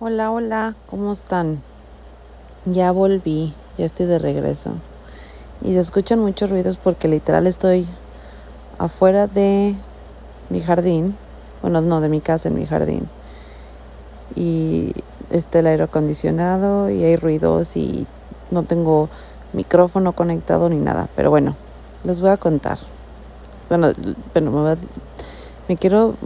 Hola, hola, ¿cómo están? Ya volví, ya estoy de regreso. Y se escuchan muchos ruidos porque literal estoy afuera de mi jardín. Bueno, no, de mi casa en mi jardín. Y está el aire acondicionado y hay ruidos y no tengo micrófono conectado ni nada. Pero bueno, les voy a contar. Bueno, bueno me, me quiero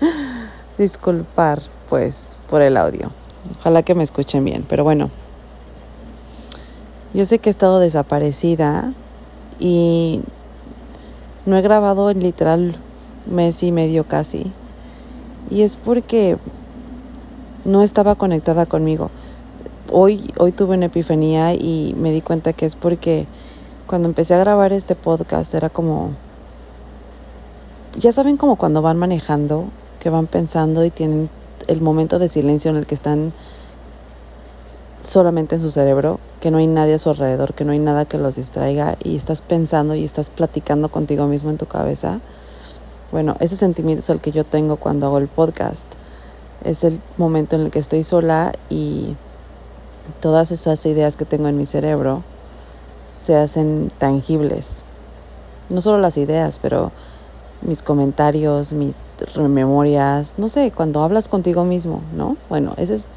disculpar pues por el audio. Ojalá que me escuchen bien, pero bueno. Yo sé que he estado desaparecida y no he grabado en literal mes y medio casi. Y es porque no estaba conectada conmigo. Hoy, hoy tuve una epifanía y me di cuenta que es porque cuando empecé a grabar este podcast era como... Ya saben como cuando van manejando, que van pensando y tienen el momento de silencio en el que están solamente en su cerebro, que no hay nadie a su alrededor, que no hay nada que los distraiga y estás pensando y estás platicando contigo mismo en tu cabeza. Bueno, ese sentimiento es el que yo tengo cuando hago el podcast. Es el momento en el que estoy sola y todas esas ideas que tengo en mi cerebro se hacen tangibles. No solo las ideas, pero mis comentarios, mis memorias, no sé, cuando hablas contigo mismo, ¿no? Bueno, esa es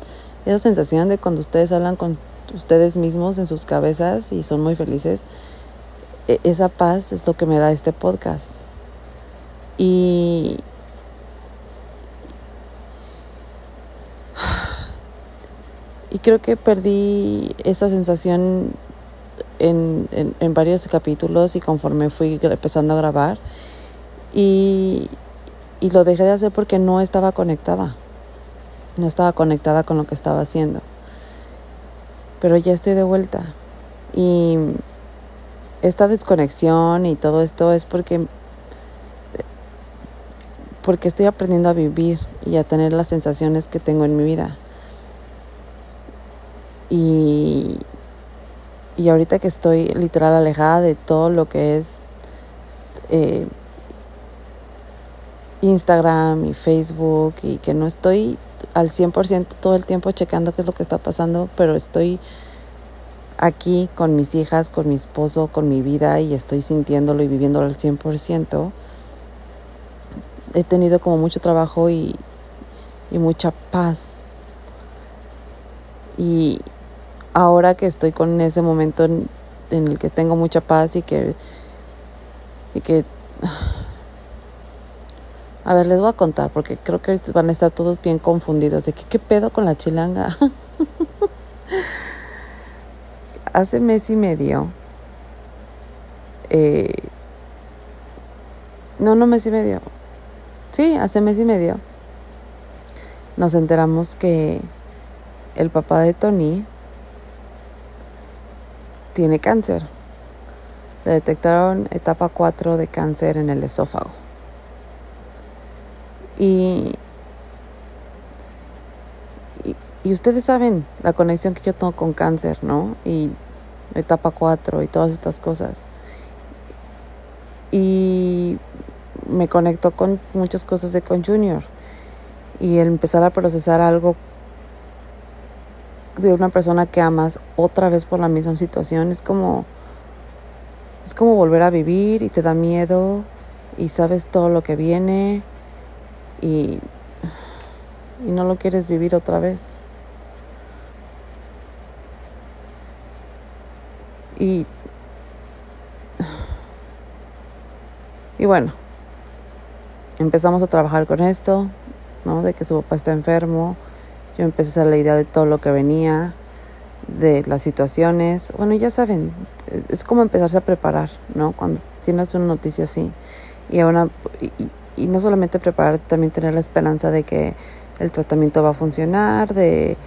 esa sensación de cuando ustedes hablan con ustedes mismos en sus cabezas y son muy felices. E, esa paz es lo que me da este podcast. Y y creo que perdí esa sensación en, en, en varios capítulos y conforme fui empezando a grabar y, y lo dejé de hacer porque no estaba conectada. No estaba conectada con lo que estaba haciendo. Pero ya estoy de vuelta. Y esta desconexión y todo esto es porque porque estoy aprendiendo a vivir y a tener las sensaciones que tengo en mi vida. Y, y ahorita que estoy literal alejada de todo lo que es eh, Instagram y Facebook y que no estoy al 100% todo el tiempo checando qué es lo que está pasando, pero estoy aquí con mis hijas, con mi esposo, con mi vida y estoy sintiéndolo y viviéndolo al 100%. He tenido como mucho trabajo y, y mucha paz. Y ahora que estoy con ese momento en, el que tengo mucha paz y que, y que a ver, les voy a contar porque creo que van a estar todos bien confundidos de que qué pedo con la chilanga. Hace mes y medio, eh, no, no mes y medio, sí, hace mes y medio, nos enteramos que el papá de Tony tiene cáncer. Le detectaron etapa 4 de cáncer en el esófago. Y, y, ustedes saben la conexión que yo tengo con cáncer, ¿no? Y etapa 4 y todas estas cosas. Y me conectó con muchas cosas de con Junior. Y el empezar a procesar algo de una persona que amas otra vez por la misma situación es como es como volver a vivir y te da miedo y sabes todo lo que viene y, y no lo quieres vivir otra vez. Y, y bueno, empezamos a trabajar con esto, ¿no? De que su papá está enfermo. Yo empecé a hacer la idea de todo lo que venía, de las situaciones. Bueno, ya saben, es como empezarse a preparar, ¿no? Cuando tienes una noticia así. Y ahora, no solamente prepararte, también tener la esperanza de que el tratamiento va a funcionar, de,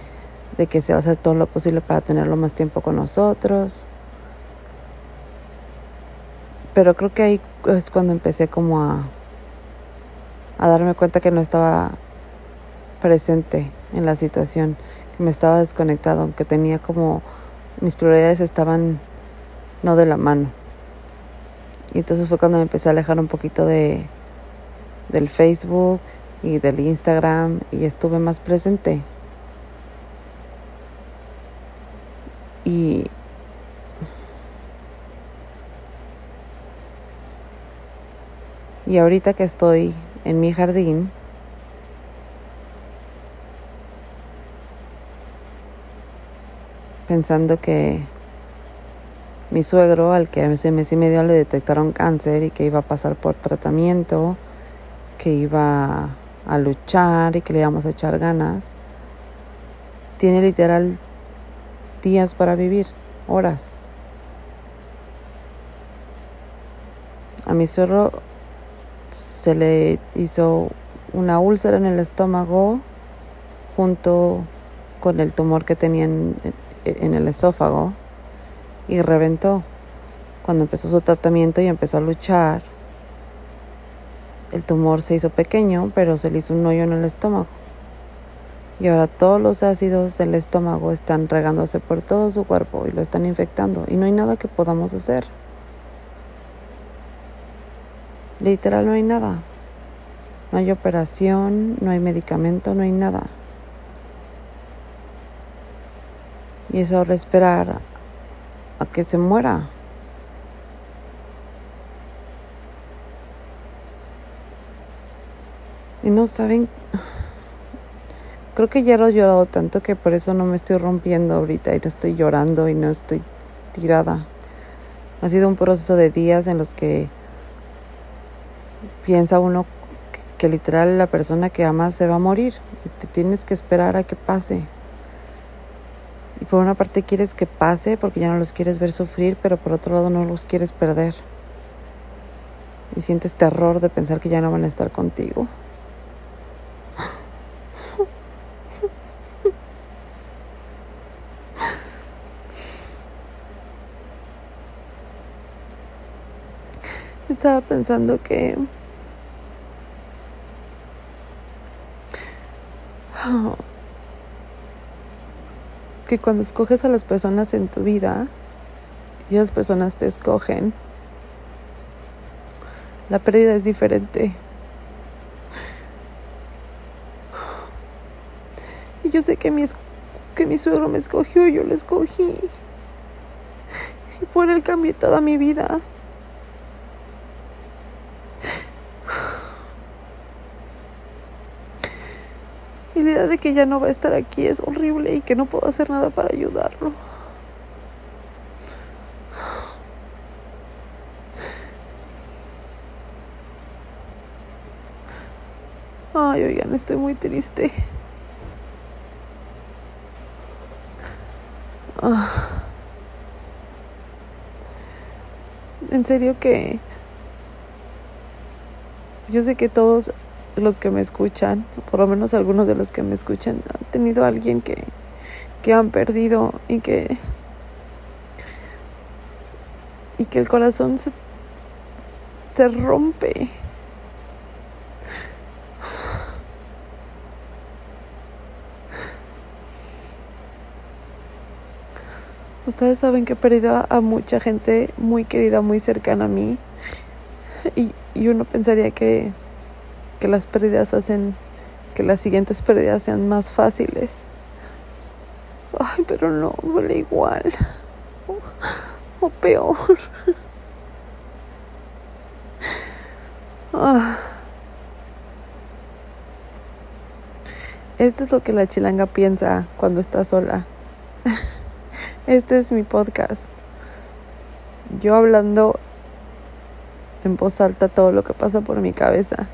de que se va a hacer todo lo posible para tenerlo más tiempo con nosotros. Pero creo que ahí es cuando empecé como a, a darme cuenta que no estaba presente en la situación, que me estaba desconectado, que tenía como mis prioridades estaban no de la mano. Y entonces fue cuando me empecé a alejar un poquito de, del Facebook y del Instagram y estuve más presente. Y y ahorita que estoy en mi jardín pensando que mi suegro, al que hace mes y medio le detectaron cáncer y que iba a pasar por tratamiento, que iba a luchar y que le íbamos a echar ganas, tiene literal días para vivir, horas. A mi suegro se le hizo una úlcera en el estómago junto con el tumor que tenía en, en el esófago y reventó. Cuando empezó su tratamiento y empezó a luchar, el tumor se hizo pequeño, pero se le hizo un hoyo en el estómago. Y ahora todos los ácidos del estómago están regándose por todo su cuerpo y lo están infectando. Y no hay nada que podamos hacer. Literal no hay nada. No hay operación, no hay medicamento, no hay nada. Y es ahora esperar a que se muera. Y no saben, creo que ya lo he llorado tanto que por eso no me estoy rompiendo ahorita y no estoy llorando y no estoy tirada. Ha sido un proceso de días en los que piensa uno que, que literal la persona que amas se va a morir y te tienes que esperar a que pase. Y por una parte quieres que pase porque ya no los quieres ver sufrir, pero por otro lado no los quieres perder. Y sientes terror de pensar que ya no van a estar contigo. Estaba pensando que que cuando escoges a las personas en tu vida y esas personas te escogen, la pérdida es diferente. Y yo sé que mi, que mi suegro me escogió, yo lo escogí. Y por él cambié toda mi vida. Y la idea que ya no va a estar aquí es horrible y que no puedo hacer nada para ayudarlo. Ay, oigan, estoy muy triste. Ah. En serio que yo sé que todos los que me escuchan, por lo menos algunos de los que me escuchan, han tenido a alguien que, que han perdido y que y que el corazón se, se rompe. Ustedes saben que he perdido a mucha gente muy querida, muy cercana a mí. Y, y uno pensaría que que las pérdidas hacen que las siguientes pérdidas sean más fáciles. Ay, pero no, duele igual. O, peor. Ah. Esto es lo que la chilanga piensa cuando está sola. Este es mi podcast. Yo hablando en voz alta todo lo que pasa por mi cabeza.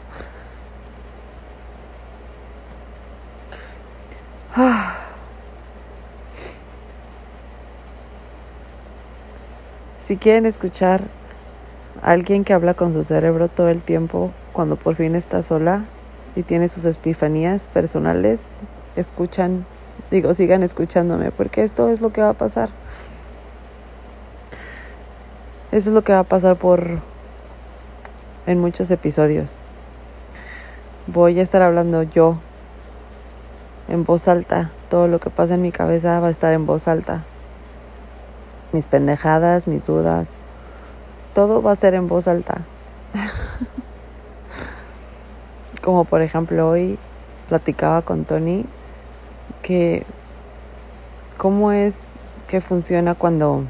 Si quieren escuchar a alguien que habla con su cerebro todo el tiempo, cuando por fin está sola y tiene sus epifanías personales, escuchan, digo, sigan escuchándome, porque esto es lo que va a pasar. Eso es lo que va a pasar por en muchos episodios. Voy a estar hablando yo en voz alta. Todo lo que pasa en mi cabeza va a estar en voz alta mis pendejadas, mis dudas, todo va a ser en voz alta. Como por ejemplo hoy platicaba con Tony que cómo es que funciona cuando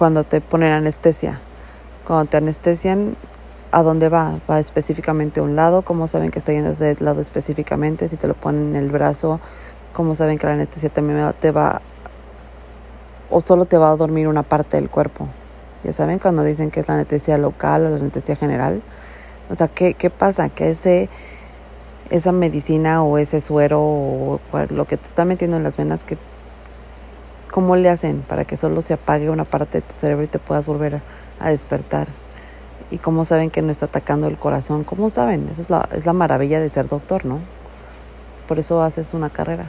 cuando te ponen anestesia. Cuando te anestesian, ¿a dónde va? ¿Va específicamente a un lado? ¿Cómo saben que está yendo a ese lado específicamente? Si te lo ponen en el brazo, ¿cómo saben que la anestesia también te va o solo te va a dormir una parte del cuerpo? Ya saben cuando dicen que es la anestesia local o la anestesia general. O sea, ¿qué, qué pasa? Que ese, esa medicina o ese suero o lo que te está metiendo en las venas, que ¿Cómo le hacen para que solo se apague una parte de tu cerebro y te puedas volver a, despertar? ¿Y cómo saben que no está atacando el corazón? ¿Cómo saben? Esa es la, es la maravilla de ser doctor, ¿no? Por eso haces una carrera.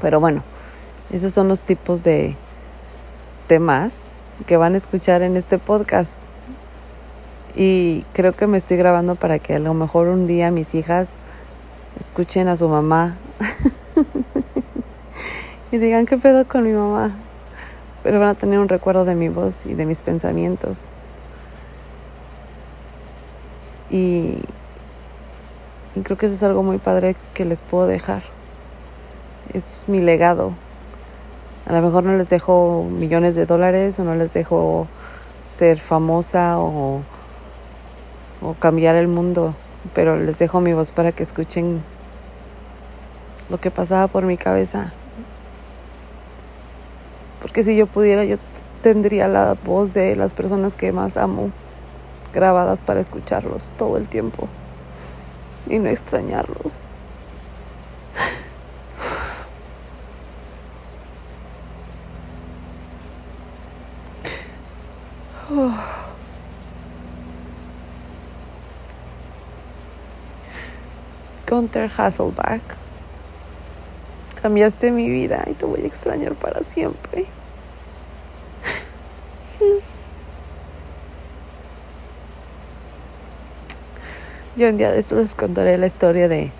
Pero bueno, esos son los tipos de temas que van a escuchar en este podcast. Y creo que me estoy grabando para que a lo mejor un día mis hijas escuchen a su mamá y digan qué pedo con mi mamá. Pero van a tener un recuerdo de mi voz y de mis pensamientos. Y, y creo que eso es algo muy padre que les puedo dejar. Es mi legado. A lo mejor no les dejo millones de dólares o no les dejo ser famosa o, o cambiar el mundo, pero les dejo mi voz para que escuchen lo que pasaba por mi cabeza. Porque si yo pudiera, yo tendría la voz de las personas que más amo grabadas para escucharlos todo el tiempo y no extrañarlos. Gunter Hasselback Cambiaste mi vida y te voy a extrañar para siempre. Yo un día de esto les contaré la historia de,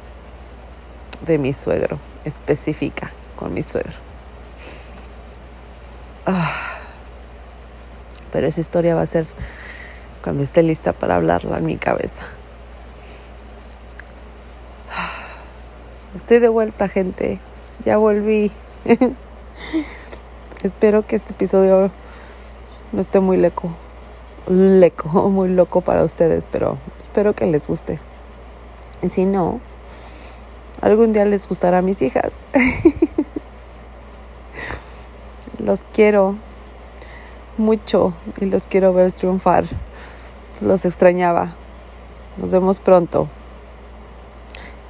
de mi suegro, específica con mi suegro. Ah, pero esa historia va a ser cuando esté lista para hablarla en mi cabeza. Estoy de vuelta, gente. Ya volví. Espero que este episodio no esté muy leco. Leco, muy loco para ustedes, pero espero que les guste. Y si no, algún día les gustará a mis hijas. los quiero mucho y los quiero ver triunfar. Los extrañaba. Nos vemos pronto.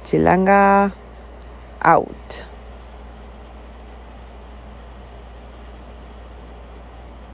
Chilanga out.